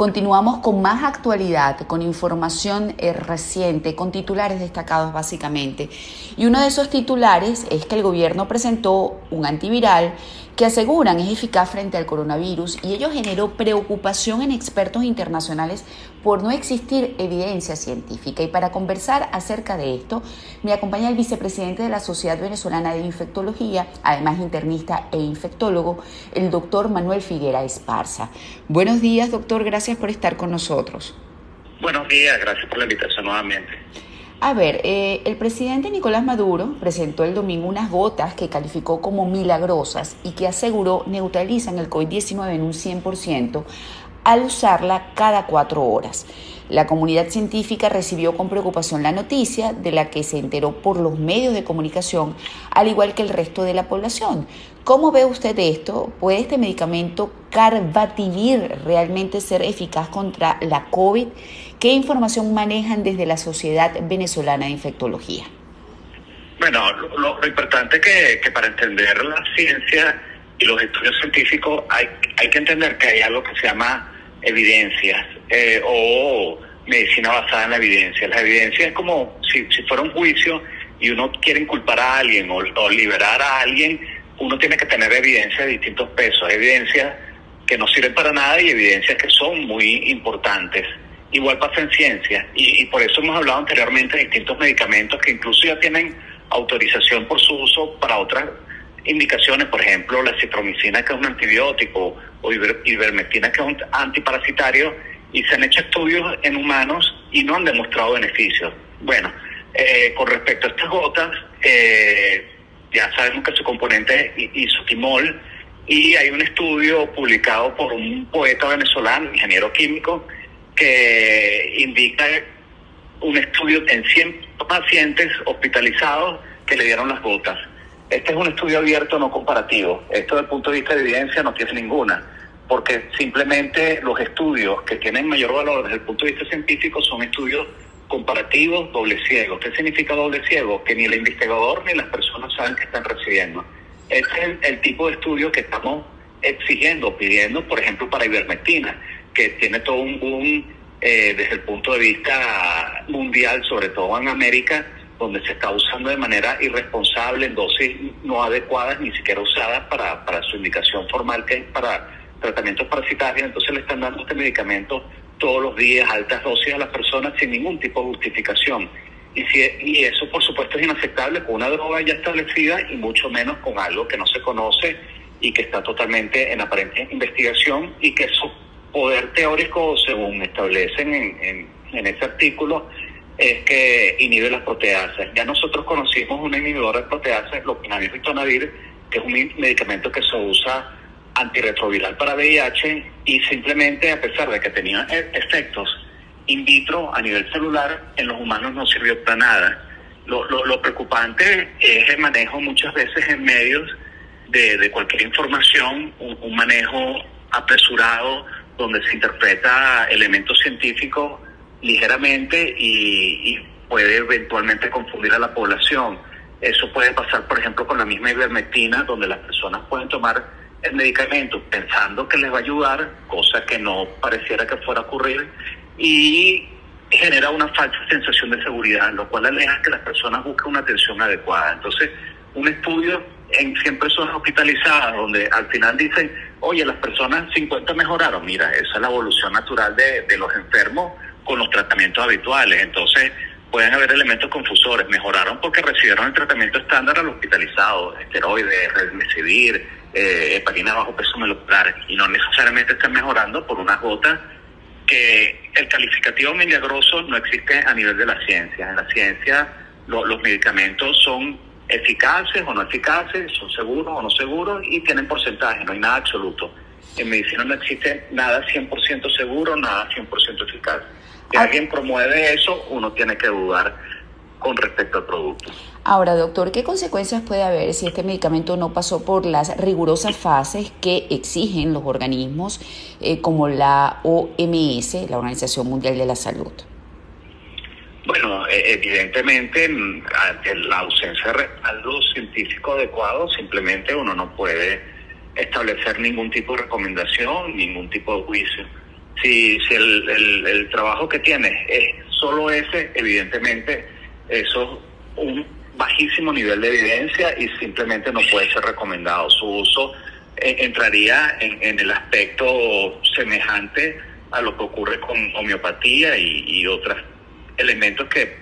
Continuamos con más actualidad, con información eh, reciente, con titulares destacados básicamente. Y uno de esos titulares es que el gobierno presentó un antiviral que aseguran es eficaz frente al coronavirus y ello generó preocupación en expertos internacionales por no existir evidencia científica. Y para conversar acerca de esto, me acompaña el vicepresidente de la Sociedad Venezolana de Infectología, además internista e infectólogo, el doctor Manuel Figuera Esparza. Buenos días, doctor, gracias por estar con nosotros. Buenos días, gracias por la invitación nuevamente. A ver, eh, el presidente Nicolás Maduro presentó el domingo unas gotas que calificó como milagrosas y que aseguró neutralizan el COVID-19 en un 100% al usarla cada cuatro horas. La comunidad científica recibió con preocupación la noticia de la que se enteró por los medios de comunicación, al igual que el resto de la población. ¿Cómo ve usted esto? ¿Puede este medicamento Carbativir realmente ser eficaz contra la COVID? ¿Qué información manejan desde la Sociedad Venezolana de Infectología? Bueno, lo, importante es que, para entender la ciencia y los estudios científicos hay, hay que entender que hay algo que se llama evidencias eh, o medicina basada en la evidencia. La evidencia es como si, si fuera un juicio y uno quiere inculpar a alguien o, liberar a alguien, uno tiene que tener evidencia de distintos pesos, evidencias que no sirven para nada y evidencias que son muy importantes. Igual pasa en ciencia y, y por eso hemos hablado anteriormente de distintos medicamentos que incluso ya tienen autorización por su uso para otras indicaciones, por ejemplo, la citromicina, que es un antibiótico, o ivermectina, que es un antiparasitario, y se han hecho estudios en humanos y no han demostrado beneficios. Bueno, eh, con respecto a estas gotas, eh, ya sabemos que su componente es isotimol, y hay un estudio publicado por un poeta venezolano, ingeniero químico, que indica un estudio en 100 pacientes hospitalizados que le dieron las gotas este es un estudio abierto, no comparativo. Esto desde el punto de vista de evidencia no tiene ninguna, porque simplemente los estudios que tienen mayor valor desde el punto de vista científico son estudios comparativos doble ciego. ¿Qué significa doble ciego? Que ni el investigador ni las personas saben que están recibiendo. Este es el, tipo de estudio que estamos exigiendo, pidiendo, por ejemplo, para ivermectina, que tiene todo un boom eh, desde el punto de vista mundial, sobre todo en América, donde se está usando de manera irresponsable en dosis no adecuadas, ni siquiera usadas para, para su indicación formal, que es para tratamientos parasitarios. Entonces le están dando este medicamento todos los días, altas dosis a las personas sin ningún tipo de justificación. Y, si, y eso, por supuesto, es inaceptable con una droga ya establecida y mucho menos con algo que no se conoce y que está totalmente en aparente investigación y que su poder teórico, según establecen en, en, en ese artículo, es que inhibe las proteasas. Ya nosotros conocimos un inhibidor de proteasas, lopinavir ritonavir, que es un medicamento que se usa antirretroviral para VIH y simplemente a pesar de que tenía e-, efectos in vitro a nivel celular, en los humanos no sirvió para nada. Lo, lo, preocupante es el manejo muchas veces en medios de, de cualquier información, un manejo apresurado donde se interpreta elementos científicos ligeramente y, puede eventualmente confundir a la población. Eso puede pasar, por ejemplo, con la misma ivermectina, donde las personas pueden tomar el medicamento pensando que les va a ayudar, cosa que no pareciera que fuera a ocurrir, y genera una falsa sensación de seguridad, lo cual aleja que las personas busquen una atención adecuada. Entonces, un estudio en 100 personas hospitalizadas, donde al final dicen, oye, las personas 50 mejoraron, mira, esa es la evolución natural de, de los enfermos con los tratamientos habituales. Entonces, pueden haber elementos confusores. Mejoraron porque recibieron el tratamiento estándar al hospitalizado, esteroides, remdesivir, eh, heparina bajo peso molecular, y no necesariamente están mejorando por unas gotas que el calificativo milagroso no existe a nivel de la ciencia. En la ciencia los medicamentos son eficaces o no eficaces, son seguros o no seguros y tienen porcentaje, no hay nada absoluto. En medicina no existe nada 100% seguro, nada 100% eficaz. Si ah. alguien promueve eso, uno tiene que dudar con respecto al producto. Ahora, doctor, ¿qué consecuencias puede haber si este medicamento no pasó por las rigurosas fases que exigen los organismos eh, como la OMS, la Organización Mundial de la Salud? Bueno, e, evidentemente, mm, ante la ausencia de respaldo científico adecuado, simplemente uno no puede establecer ningún tipo de recomendación, ningún tipo de juicio. Si, si el, el, trabajo que tienes es solo ese, evidentemente eso es un bajísimo nivel de evidencia y simplemente no puede ser recomendado. Su uso eh, entraría en, el aspecto semejante a lo que ocurre con homeopatía y, otros elementos que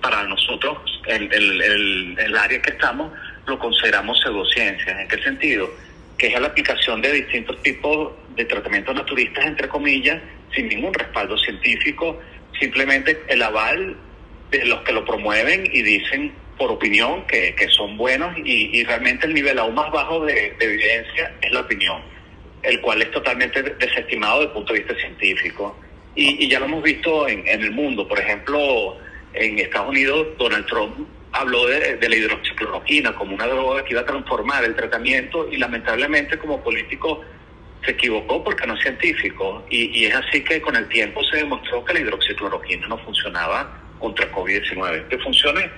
para nosotros, el, el, el, área que estamos, lo consideramos pseudociencias. ¿En qué sentido? Que es la aplicación de distintos tipos de tratamientos naturistas, entre comillas, sin ningún respaldo científico, simplemente el aval de los que lo promueven y dicen por opinión que, que son buenos y, y, realmente el nivel aún más bajo de, de, evidencia es la opinión, el cual es totalmente desestimado desde el punto de vista científico. Y, y ya lo hemos visto en, en el mundo, por ejemplo, en Estados Unidos Donald Trump habló de, la hidroxicloroquina como una droga que iba a transformar el tratamiento y lamentablemente como político se equivocó porque no es científico. Y, es así que con el tiempo se demostró que la hidroxicloroquina no funcionaba contra COVID-19, que funcione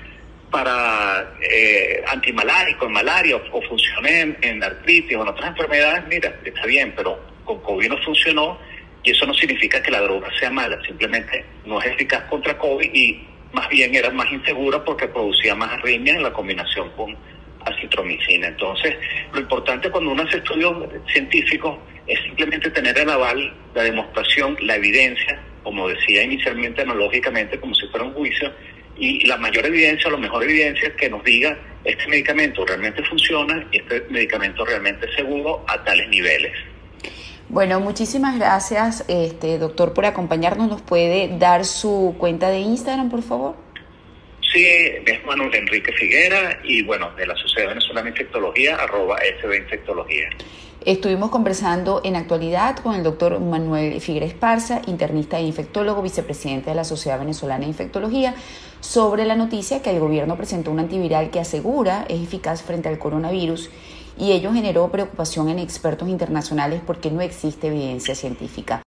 para eh, antimalárico en malaria o, o funcione en, en artritis o en otras enfermedades, mira, está bien, pero con COVID no funcionó y eso no significa que la droga sea mala, simplemente no es eficaz contra COVID y más bien era más insegura porque producía más arritmia en la combinación con acitromicina. Entonces, lo importante cuando uno hace estudios científicos es simplemente tener el aval, la demostración, la evidencia, como decía inicialmente analógicamente, como si fuera un juicio, y la mayor evidencia, la mejor evidencia que nos diga este medicamento realmente funciona y este medicamento realmente es seguro a tales niveles. Bueno, muchísimas gracias, este doctor, por acompañarnos. ¿Nos puede dar su cuenta de Instagram, por favor? Sí, es Manuel Enrique Figuera y bueno, de la Sociedad Venezolana de Infectología, arroba SB Infectología. Estuvimos conversando en actualidad con el doctor Manuel Figuera Esparza, internista e infectólogo, vicepresidente de la Sociedad Venezolana de Infectología, sobre la noticia que el gobierno presentó un antiviral que asegura es eficaz frente al coronavirus y ello generó preocupación en expertos internacionales porque no existe evidencia científica.